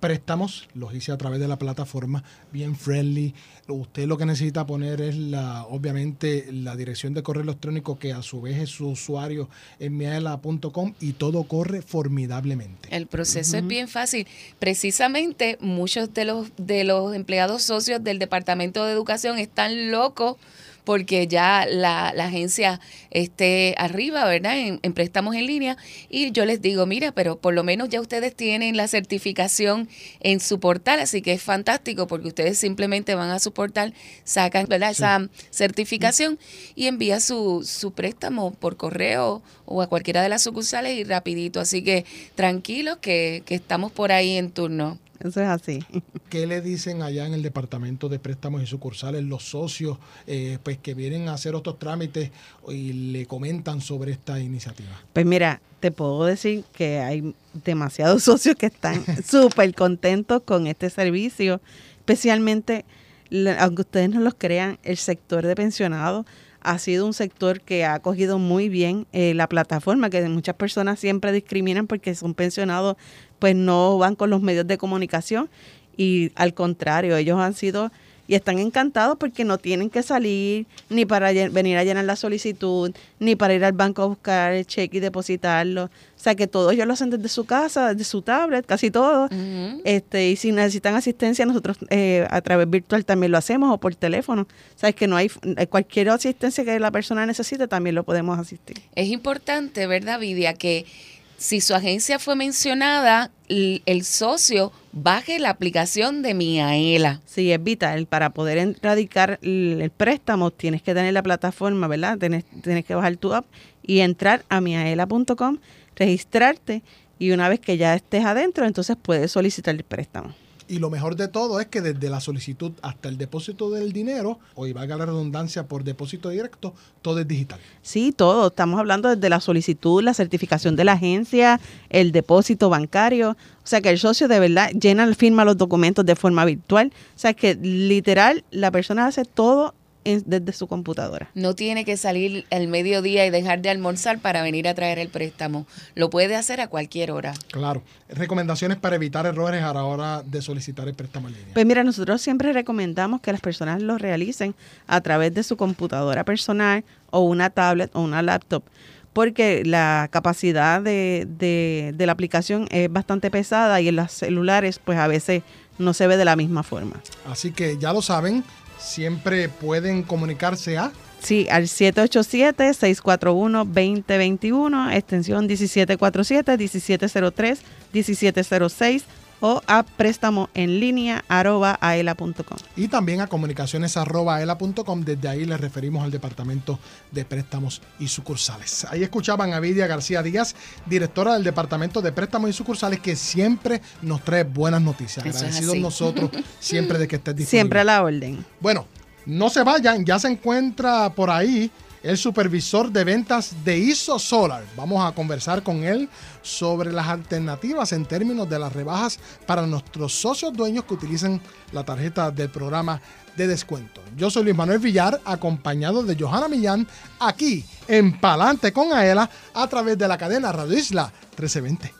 préstamos los hice a través de la plataforma, bien friendly. Usted lo que necesita poner es la, obviamente, la dirección de correo electrónico que a su vez es su usuario en miaela.com y todo corre formidablemente. El proceso es bien fácil. Precisamente muchos de los de los empleados socios del Departamento de Educación están locos porque ya la, la agencia esté arriba, ¿verdad? En, en préstamos en línea. Y yo les digo, mira, pero por lo menos ya ustedes tienen la certificación en su portal, así que es fantástico porque ustedes simplemente van a su portal, sacan ¿verdad? esa certificación y envía su, su préstamo por correo o a cualquiera de las sucursales y rapidito. Así que tranquilos que, que estamos por ahí en turno. Eso es así. ¿Qué le dicen allá en el departamento de préstamos y sucursales los socios eh, pues que vienen a hacer otros trámites y le comentan sobre esta iniciativa? Pues mira, te puedo decir que hay demasiados socios que están súper contentos con este servicio, especialmente, aunque ustedes no los crean, el sector de pensionados ha sido un sector que ha acogido muy bien eh, la plataforma, que muchas personas siempre discriminan porque son pensionados, pues no van con los medios de comunicación y al contrario, ellos han sido y están encantados porque no tienen que salir ni para venir a llenar la solicitud, ni para ir al banco a buscar el cheque y depositarlo. O sea que todo ellos lo hacen desde su casa, desde su tablet, casi todo. este Y si necesitan asistencia, nosotros eh, a través virtual también lo hacemos o por teléfono. O sea, es que no hay eh, cualquier asistencia que la persona necesite, también lo podemos asistir. Es importante, ¿verdad, Vidia? Que si su agencia fue mencionada, el socio baje la aplicación de Miaela. Sí, es vital. Para poder erradicar el, el préstamo, tienes que tener la plataforma, ¿verdad? Tienes, tienes que bajar tu app y entrar a miaela.com, registrarte y una vez que ya estés adentro, entonces puedes solicitar el préstamo. Y lo mejor de todo es que desde la solicitud hasta el depósito del dinero, o y valga la redundancia por depósito directo, todo es digital. Sí, todo. Estamos hablando desde la solicitud, la certificación de la agencia, el depósito bancario. O sea que el socio de verdad llena, firma los documentos de forma virtual. O sea que literal la persona hace todo en- desde su computadora. No tiene que salir al mediodía y dejar de almorzar para venir a traer el préstamo. Lo puede hacer a cualquier hora. Claro. Recomendaciones para evitar errores a la hora de solicitar el préstamo en línea. Pues mira, nosotros siempre recomendamos que las personas lo realicen a través de su computadora personal o una tablet o una laptop, porque la capacidad de, de- de la aplicación es bastante pesada y en los celulares pues a veces no se ve de la misma forma. Así que ya lo saben, siempre pueden comunicarse a Sí, al 787-641-2021, extensión 1747, 1703, 1706 o a préstamo en línea arroba aela.com. y también a comunicaciones.aela.com. Desde ahí les referimos al Departamento de Préstamos y Sucursales. Ahí escuchaban a Vidia García Díaz, directora del Departamento de Préstamos y Sucursales, que siempre nos trae buenas noticias. Eso Agradecidos nosotros siempre de que estés disponible. Siempre a la orden. Bueno, no se vayan, ya se encuentra por ahí el supervisor de ventas de ISO Solar. Vamos a conversar con él sobre las alternativas en términos de las rebajas para nuestros socios dueños que utilicen la tarjeta del programa de descuento. Yo soy Luis Manuel Villar, acompañado de Johanna Millán, aquí en Palante con Aela, a través de la cadena Radio Isla 1320.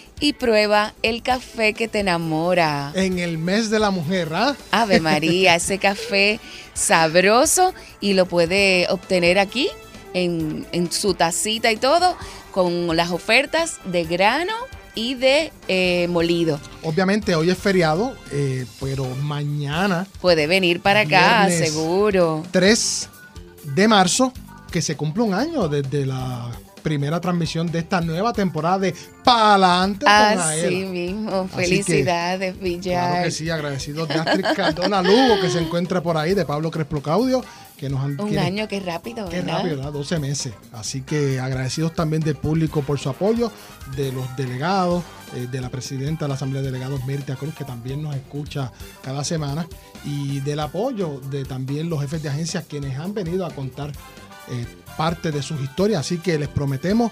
y prueba el café que te enamora. En el mes de la mujer, ¿ah? Ave María, ese café sabroso y lo puede obtener aquí en, en su tacita y todo con las ofertas de grano y de eh, molido. Obviamente hoy es feriado, eh, pero mañana, Puede venir para acá, seguro. 3 de marzo, que se cumple un año desde la primera transmisión de esta nueva temporada de Palante con Así mismo, que, felicidades, Villar. Claro que sí, agradecidos de Astrid Cardona Lugo, que se encuentra por ahí, de Pablo Crespo Claudio, que nos han... Un año que rápido, Qué ¿verdad? rápido, ¿verdad? 12 meses. Así que agradecidos también del público por su apoyo, de los delegados, eh, de la presidenta de la Asamblea de Delegados, Mirta Cruz, que también nos escucha cada semana, y del apoyo de también los jefes de agencias quienes han venido a contar eh, parte de sus historias. Así que les prometemos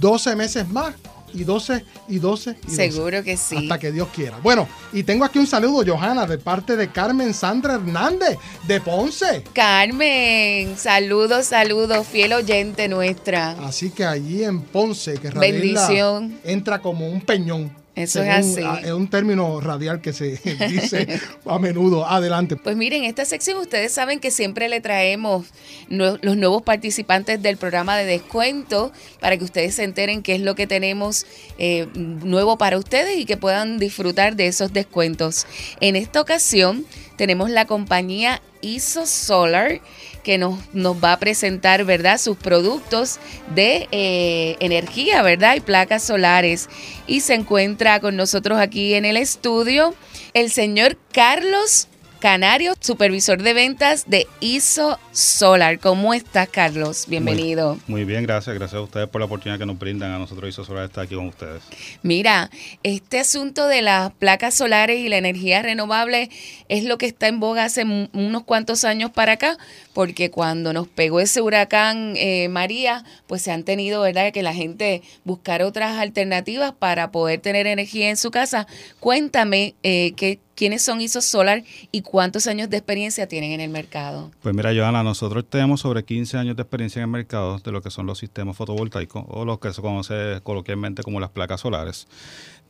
12 meses más. Y 12 y 12 y 12. Seguro que sí. Hasta que Dios quiera. Bueno, y tengo aquí un saludo, Johanna, de parte de Carmen Sandra Hernández, de Ponce. Carmen, saludos, saludos, fiel oyente nuestra. Así que allí en Ponce, que Bendición. entra como un peñón. Eso es según, así. ah, Es un término radial que se dice a menudo. Adelante. Pues miren, esta sección ustedes saben que siempre le traemos los nuevos participantes del programa de descuento para que ustedes se enteren qué es lo que tenemos eh, nuevo para ustedes y que puedan disfrutar de esos descuentos. En esta ocasión tenemos la compañía ISO Solar que nos, nos va a presentar, ¿verdad?, sus productos de eh, energía, ¿verdad?, y placas solares. Y se encuentra con nosotros aquí en el estudio el señor Carlos Canario, supervisor de ventas de ISO Solar. ¿Cómo estás, Carlos? Bienvenido. Muy bien, gracias. Gracias a ustedes por la oportunidad que nos brindan a nosotros y Solar estar aquí con ustedes. Mira, este asunto de las placas solares y la energía renovable es lo que está en boga hace unos cuantos años para acá, porque cuando nos pegó ese huracán eh, María, pues se han tenido, ¿verdad?, que la gente buscar otras alternativas para poder tener energía en su casa. Cuéntame eh, que, quiénes son ISO Solar y cuántos años de experiencia tienen en el mercado. Pues mira, Johanna, nosotros tenemos sobre 15 años de experiencia en el mercado de lo que son los sistemas fotovoltaicos o lo que se conoce coloquialmente como las placas solares.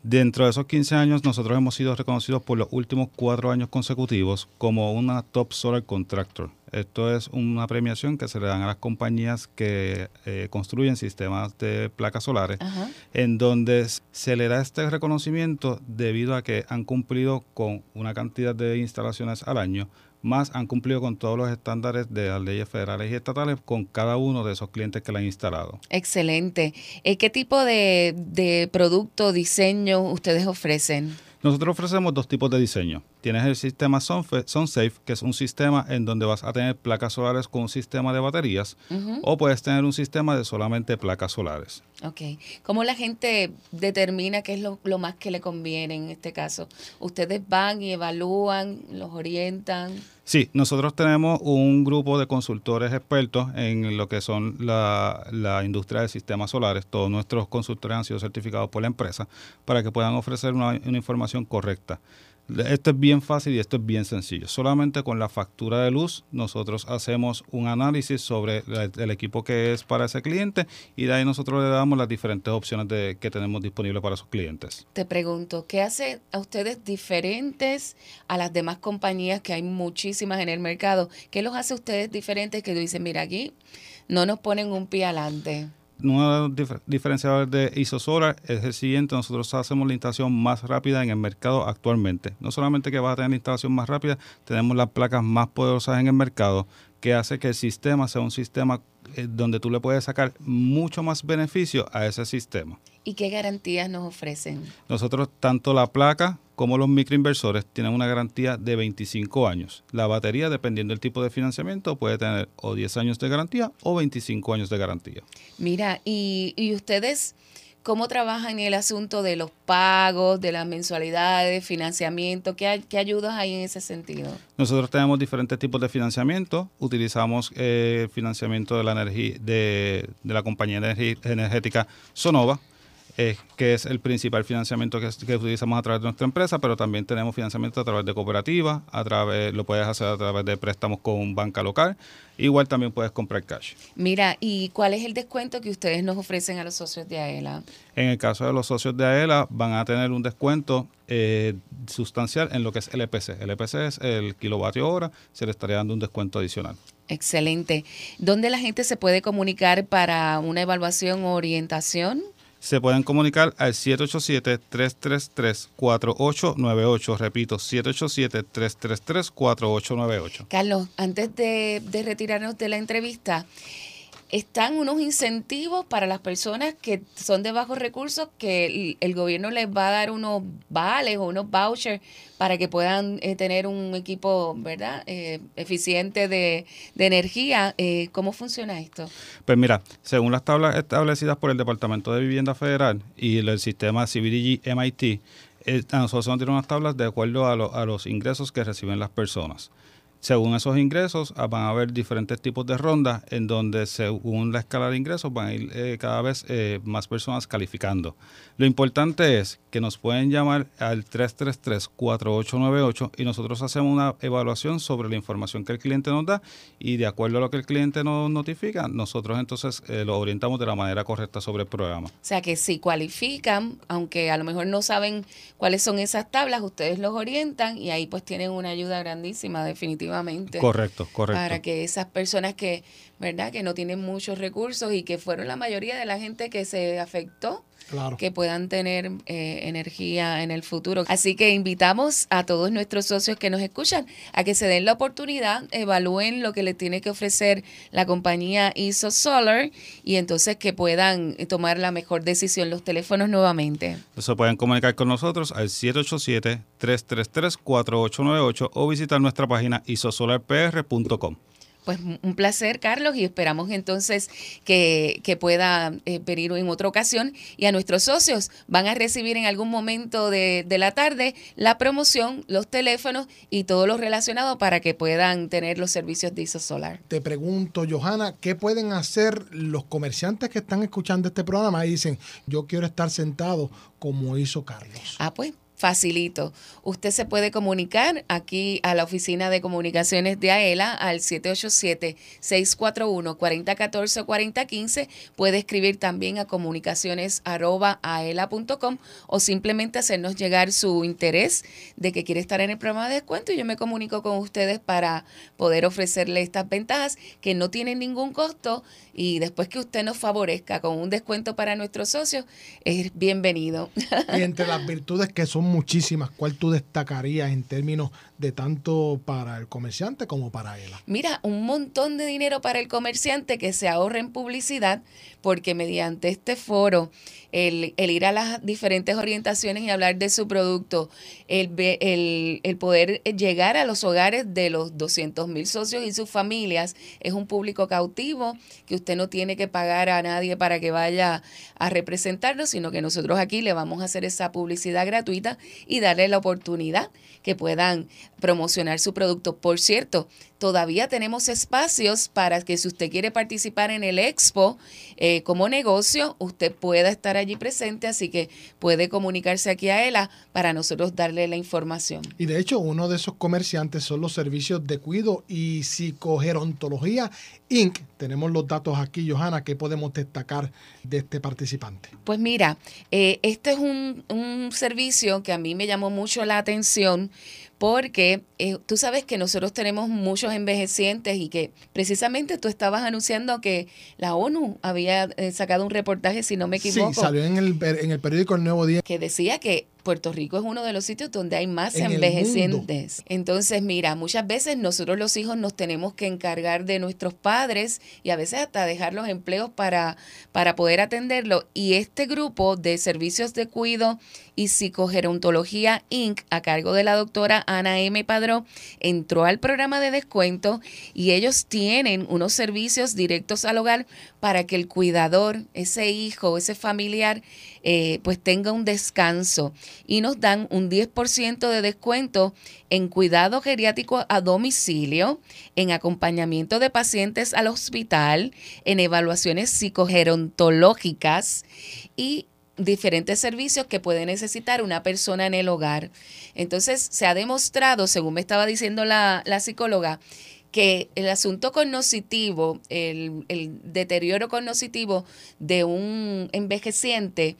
Dentro de esos 15 años, nosotros hemos sido reconocidos por los últimos cuatro años consecutivos como una Top Solar Contractor. Esto es una premiación que se le dan a las compañías que eh, construyen sistemas de placas solares, en donde se le da este reconocimiento debido a que han cumplido con una cantidad de instalaciones al año, más han cumplido con todos los estándares de las leyes federales y estatales con cada uno de esos clientes que le han instalado. Excelente. Eh, ¿Qué tipo de, de producto, diseño ustedes ofrecen? Nosotros ofrecemos dos tipos de diseño. Tienes el sistema SunSafe, que es un sistema en donde vas a tener placas solares con un sistema de baterías, o puedes tener un sistema de solamente placas solares. Ok. ¿Cómo la gente determina qué es lo, lo más que le conviene en este caso? ¿Ustedes van y evalúan, los orientan? Sí, nosotros tenemos un grupo de consultores expertos en lo que son la, la industria de sistemas solares. Todos nuestros consultores han sido certificados por la empresa para que puedan ofrecer una, una información correcta. Esto es bien fácil y esto es bien sencillo. Solamente con la factura de luz nosotros hacemos un análisis sobre el equipo que es para ese cliente y de ahí nosotros le damos las diferentes opciones de, que tenemos disponibles para sus clientes. Te pregunto, ¿qué hace a ustedes diferentes a las demás compañías que hay muchísimas en el mercado? ¿Qué los hace a ustedes diferentes que tú dices, mira, aquí no nos ponen un pie adelante? Uno de los dif- diferenciadores de IsoSolar es el siguiente, nosotros hacemos la instalación más rápida en el mercado actualmente. No solamente que vas a tener la instalación más rápida, tenemos las placas más poderosas en el mercado, que hace que el sistema sea un sistema eh, donde tú le puedes sacar mucho más beneficio a ese sistema. ¿Y qué garantías nos ofrecen? Nosotros, tanto la placa como los microinversores, tienen una garantía de 25 años. La batería, dependiendo del tipo de financiamiento, puede tener o 10 años de garantía o 25 años de garantía. Mira, y, y ustedes ¿Cómo trabajan el asunto de los pagos, de las mensualidades, financiamiento? ¿Qué, qué ayudas hay en ese sentido? Nosotros tenemos diferentes tipos de financiamiento. Utilizamos eh, financiamiento de la energía de, de la compañía energética Sonova, eh, que es el principal financiamiento que, que utilizamos a través de nuestra empresa, pero también tenemos financiamiento a través de cooperativas, a través lo puedes hacer a través de préstamos con banca local. Igual también puedes comprar cash. Mira, ¿y cuál es el descuento que ustedes nos ofrecen a los socios de AELA? En el caso de los socios de AELA, van a tener un descuento eh, sustancial en lo que es el EPC. El EPC es el kilovatio hora, se le estaría dando un descuento adicional. Excelente. ¿Dónde la gente se puede comunicar para una evaluación o orientación? Se pueden comunicar al 787-333-4898. Repito, 787-333-4898. Carlos, antes de, de retirarnos de la entrevista, están unos incentivos para las personas que son de bajos recursos que el, el gobierno les va a dar unos vales o unos vouchers para que puedan eh, tener un equipo, ¿verdad? Eh, eficiente de, energía. Eh, ¿Cómo funciona esto? Pues mira, según las tablas establecidas por el Departamento de Vivienda Federal y el, sistema CBDG MIT, eh, a nosotros nos dieron unas tablas de acuerdo a, lo- a los ingresos que reciben las personas. Según esos ingresos, ah, van a haber diferentes tipos de rondas en donde según la escala de ingresos van a ir eh, cada vez eh, más personas calificando. Lo importante es que nos pueden llamar al 333-4898 y nosotros hacemos una evaluación sobre la información que el cliente nos da y de acuerdo a lo que el cliente nos notifica, nosotros entonces eh, lo orientamos de la manera correcta sobre el programa. O sea que si cualifican, aunque a lo mejor no saben cuáles son esas tablas, ustedes los orientan y ahí pues tienen una ayuda grandísima definitivamente. Correcto, correcto. Para que esas personas que, ¿verdad? Que no tienen muchos recursos y que fueron la mayoría de la gente que se afectó, Claro. que puedan tener eh, energía en el futuro. Así que invitamos a todos nuestros socios que nos escuchan a que se den la oportunidad, evalúen lo que les tiene que ofrecer la compañía ISO Solar y entonces que puedan tomar la mejor decisión. Los teléfonos nuevamente. Se pueden comunicar con nosotros al 787-333-4898 o visitar nuestra página isosolarpr.com. Pues un placer, Carlos, y esperamos entonces que, que pueda eh, venir en otra ocasión. Y a nuestros socios van a recibir en algún momento de, de la tarde la promoción, los teléfonos y todo lo relacionado para que puedan tener los servicios de ISO Solar. Te pregunto, Johanna, ¿qué pueden hacer los comerciantes que están escuchando este programa y dicen, yo quiero estar sentado como hizo Carlos? Ah, pues facilito. Usted se puede comunicar aquí a la oficina de comunicaciones de AELA al 787-641-4014 o 4015. Puede escribir también a comunicaciones arroba aela.com o simplemente hacernos llegar su interés de que quiere estar en el programa de descuento y yo me comunico con ustedes para poder ofrecerle estas ventajas que no tienen ningún costo y después que usted nos favorezca con un descuento para nuestros socios, es bienvenido. Y entre las virtudes que son muchísimas, ¿cuál tú destacarías en términos de tanto para el comerciante como para él? Mira, un montón de dinero para el comerciante que se ahorra en publicidad, porque mediante este foro, el, el ir a las diferentes orientaciones y hablar de su producto, el, el, el poder llegar a los hogares de los 200 mil socios y sus familias, es un público cautivo que usted no tiene que pagar a nadie para que vaya a representarnos, sino que nosotros aquí le vamos a hacer esa publicidad gratuita y darle la oportunidad que puedan promocionar su producto. Por cierto, todavía tenemos espacios para que si usted quiere participar en el expo eh, como negocio, usted pueda estar allí presente, así que puede comunicarse aquí a ELA para nosotros darle la información. Y de hecho, uno de esos comerciantes son los servicios de cuido y psicogerontología Inc. Tenemos los datos aquí, Johanna, ¿qué podemos destacar de este participante? Pues mira, eh, este es un, un servicio que a mí me llamó mucho la atención porque eh, tú sabes que nosotros tenemos muchos envejecientes y que precisamente tú estabas anunciando que la ONU había eh, sacado un reportaje, si no me equivoco. Sí, salió en el, en el periódico El Nuevo Día. que decía que Puerto Rico es uno de los sitios donde hay más En envejecientes. Entonces, mira, muchas veces nosotros los hijos nos tenemos que encargar de nuestros padres y a veces hasta dejar los empleos para, para poder atenderlo. Y este grupo de servicios de cuido y psicogerontología Inc., a cargo de la doctora Ana M. Padrón, entró al programa de descuento y ellos tienen unos servicios directos al hogar para que el cuidador, ese hijo, ese familiar, eh, pues tenga un descanso y nos dan un 10% de descuento en cuidado geriátrico a domicilio, en acompañamiento de pacientes al hospital, en evaluaciones psicogerontológicas y diferentes servicios que puede necesitar una persona en el hogar. Entonces, se ha demostrado, según me estaba diciendo la, la psicóloga, que el asunto cognoscitivo, el, el deterioro cognoscitivo de un envejeciente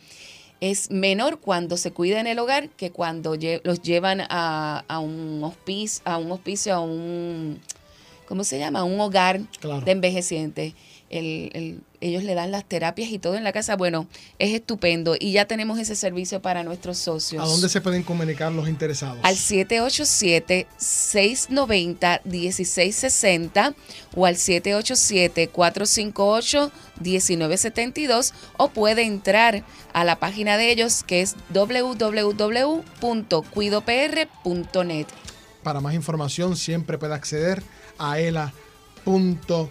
es menor cuando se cuida en el hogar que cuando lle- los llevan a, a un hospicio, a un hospicio, a un ¿cómo se llama? A un hogar Claro. de envejecientes. El- el- ellos le dan las terapias y todo en la casa. Bueno, es estupendo y ya tenemos ese servicio para nuestros socios. ¿A dónde se pueden comunicar los interesados? Al 787-690-1660 o al 787-458-1972 o puede entrar a la página de ellos que es www.cuidopr.net. Para más información siempre puede acceder a ela.com.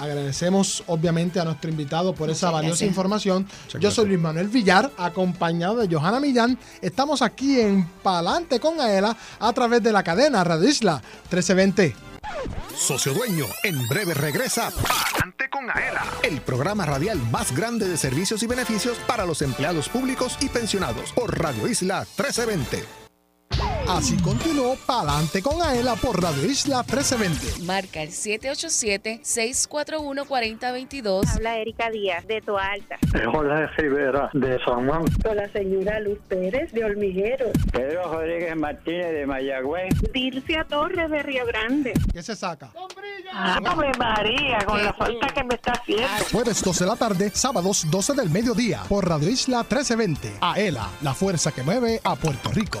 Agradecemos obviamente a nuestro invitado por esa valiosa gracias. información. Muchas Yo soy Luis Manuel Villar, acompañado de Johanna Millán. Estamos aquí en Palante con Aela a través de la cadena Radio Isla 1320. Socio Dueño, en breve regresa Palante con Aela, el programa radial más grande de servicios y beneficios para los empleados públicos y pensionados por Radio Isla 1320. Así continuó Palante con Aela por Radio Isla 1320. Marca el 787-641-4022. Habla Erika Díaz, de Toalta. Jorge Rivera, de San Juan. Con la señora Luz Pérez, de Hormiguero. Pedro Rodríguez Martínez, de Mayagüez. Dircia Torres, de Río Grande. ¿Qué se saca? Ave María, con la falta que me está haciendo. Jueves 12 de la tarde, sábados 12 del mediodía por Radio Isla 1320. Aela, la fuerza que mueve a Puerto Rico.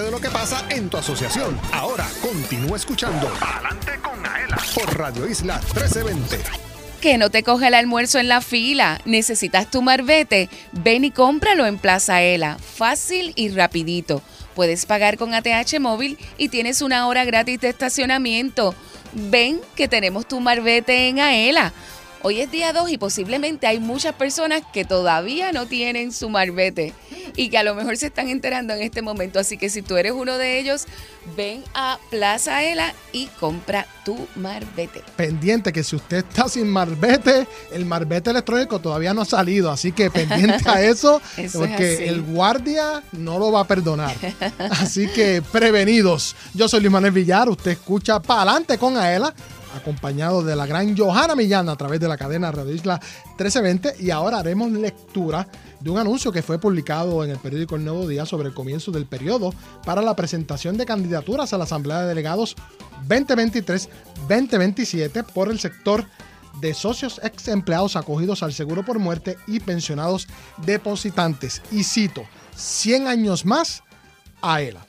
De lo que pasa en tu asociación. Ahora continúa escuchando Adelante con Aela por Radio Isla 1320. Que no te coge el almuerzo en la fila. ¿Necesitas tu marbete? Ven y cómpralo en Plaza Ela. Fácil y rapidito. Puedes pagar con ATH móvil y tienes una hora gratis de estacionamiento. Ven que tenemos tu marbete en Aela. Hoy es día 2 y posiblemente hay muchas personas que todavía no tienen su marbete y que a lo mejor se están enterando en este momento. Así que si tú eres uno de ellos, ven a Plaza Ela y compra tu marbete. Pendiente que si usted está sin marbete, el marbete electrónico todavía no ha salido. Así que pendiente a eso, Eso es porque el guardia no lo va a perdonar. Así que prevenidos. Yo soy Luis Manuel Villar. Usted escucha para adelante con Aela. Acompañado de la gran Johanna Millán a través de la cadena Radio Isla 1320. Y ahora haremos lectura de un anuncio que fue publicado en el periódico El Nuevo Día sobre el comienzo del periodo para la presentación de candidaturas a la Asamblea de Delegados 2023-2027 por el sector de socios ex empleados acogidos al seguro por muerte y pensionados depositantes. Y cito, 100 años más a ELA.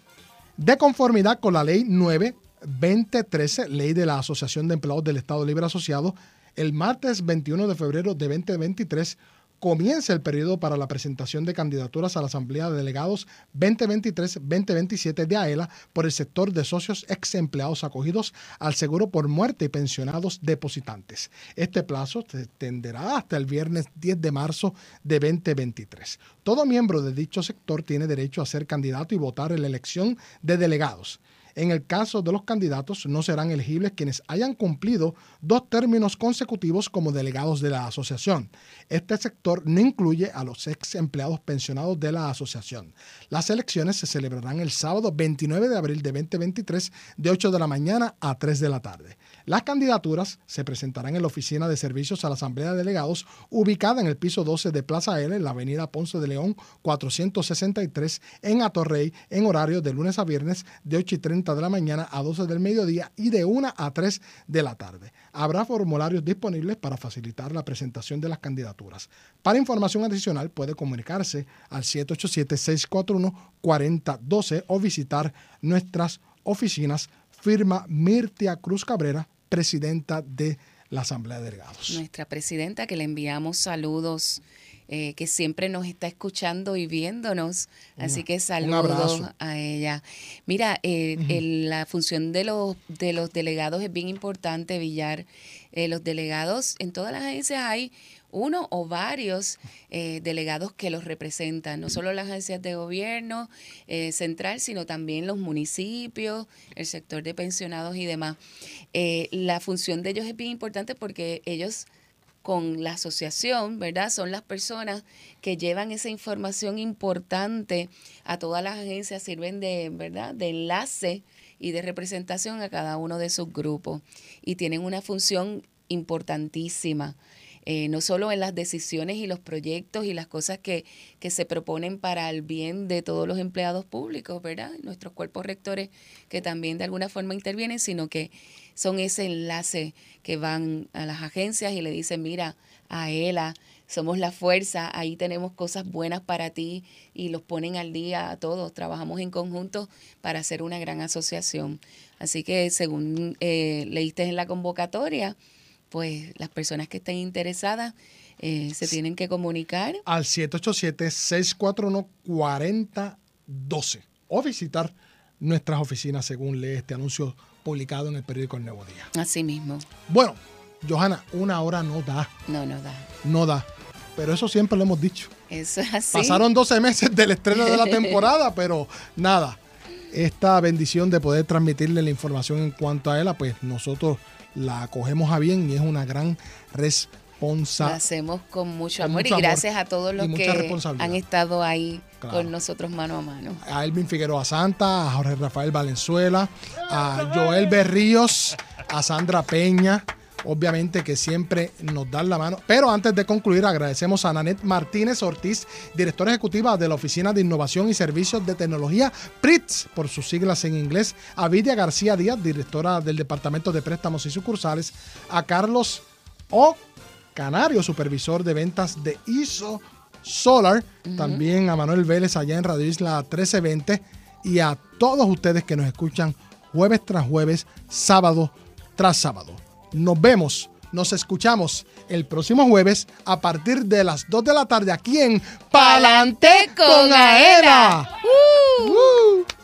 De conformidad con la ley 9 2013, ley de la Asociación de Empleados del Estado Libre Asociado, el martes 21 de febrero de 2023 comienza el periodo para la presentación de candidaturas a la Asamblea de Delegados 2023-2027 de AELA por el sector de socios ex empleados acogidos al seguro por muerte y pensionados depositantes. Este plazo se extenderá hasta el viernes 10 de marzo de 2023. Todo miembro de dicho sector tiene derecho a ser candidato y votar en la elección de delegados. En el caso de los candidatos, no serán elegibles quienes hayan cumplido dos términos consecutivos como delegados de la asociación. Este sector no incluye a los ex empleados pensionados de la asociación. Las elecciones se celebrarán el sábado 29 de abril de 2023 de 8 de la mañana a 3 de la tarde. Las candidaturas se presentarán en la Oficina de Servicios a la Asamblea de Delegados, ubicada en el piso 12 de Plaza L, en la avenida Ponce de León 463, en Atorrey, en horario de lunes a viernes de 8 y 30 de la mañana a 12 del mediodía y de 1 a 3 de la tarde. Habrá formularios disponibles para facilitar la presentación de las candidaturas. Para información adicional puede comunicarse al 787-641-4012 o visitar nuestras oficinas. Firma Mirtia Cruz Cabrera, presidenta de la Asamblea de Delegados. Nuestra presidenta, que le enviamos saludos, eh, que siempre nos está escuchando y viéndonos. Así que saludos a ella. Mira, eh, el- la función de los, de los delegados es bien importante, Villar. Eh, los delegados, en todas las agencias hay uno o varios eh, delegados que los representan, no solo las agencias de gobierno eh, central, sino también los municipios, el sector de pensionados y demás. Eh, la función de ellos es bien importante porque ellos con la asociación, ¿verdad? Son las personas que llevan esa información importante a todas las agencias, sirven de, ¿verdad? De enlace y de representación a cada uno de sus grupos y tienen una función importantísima. Eh, no solo en las decisiones y los proyectos y las cosas que, que se proponen para el bien de todos los empleados públicos, ¿verdad? Nuestros cuerpos rectores que también de alguna forma intervienen, sino que son ese enlace que van a las agencias y le dicen, mira, a ELA, somos la fuerza, ahí tenemos cosas buenas para ti y los ponen al día a todos, trabajamos en conjunto para hacer una gran asociación. Así que según eh, leíste en la convocatoria, pues las personas que estén interesadas eh, se tienen que comunicar. Al 787-641-4012 o visitar nuestras oficinas según lee este anuncio publicado en el periódico El Nuevo Día. Así mismo. Bueno, Johanna, una hora no da, No, no da. no da. Pero eso siempre lo hemos dicho. Eso es así. Pasaron 12 meses del estreno de la temporada, pero nada. Esta bendición de poder transmitirle la información en cuanto a ella, pues nosotros la cogemos a bien y es una gran responsabilidad. hacemos con mucho Con amor mucho y amor gracias a todos los que han estado ahí Claro. con nosotros mano a mano. a Elvin Figueroa Santa, a Jorge Rafael Valenzuela, a Joel Berríos, a Sandra Peña, obviamente que siempre nos dan la mano. Pero antes de concluir, agradecemos a Nanet Martínez Ortiz, directora ejecutiva de la Oficina de Innovación y Servicios de Tecnología, PRITS, por sus siglas en inglés, a Vidia García Díaz, directora del Departamento de Préstamos y Sucursales, a Carlos O. Canario, supervisor de ventas de ISO Solar, también a Manuel Vélez allá en Radio Isla 1320 y a todos ustedes que nos escuchan jueves tras jueves, sábado tras sábado. Nos vemos Nos escuchamos el próximo jueves a partir de las 2 de la tarde aquí en Palante con Aela. Uh. Uh.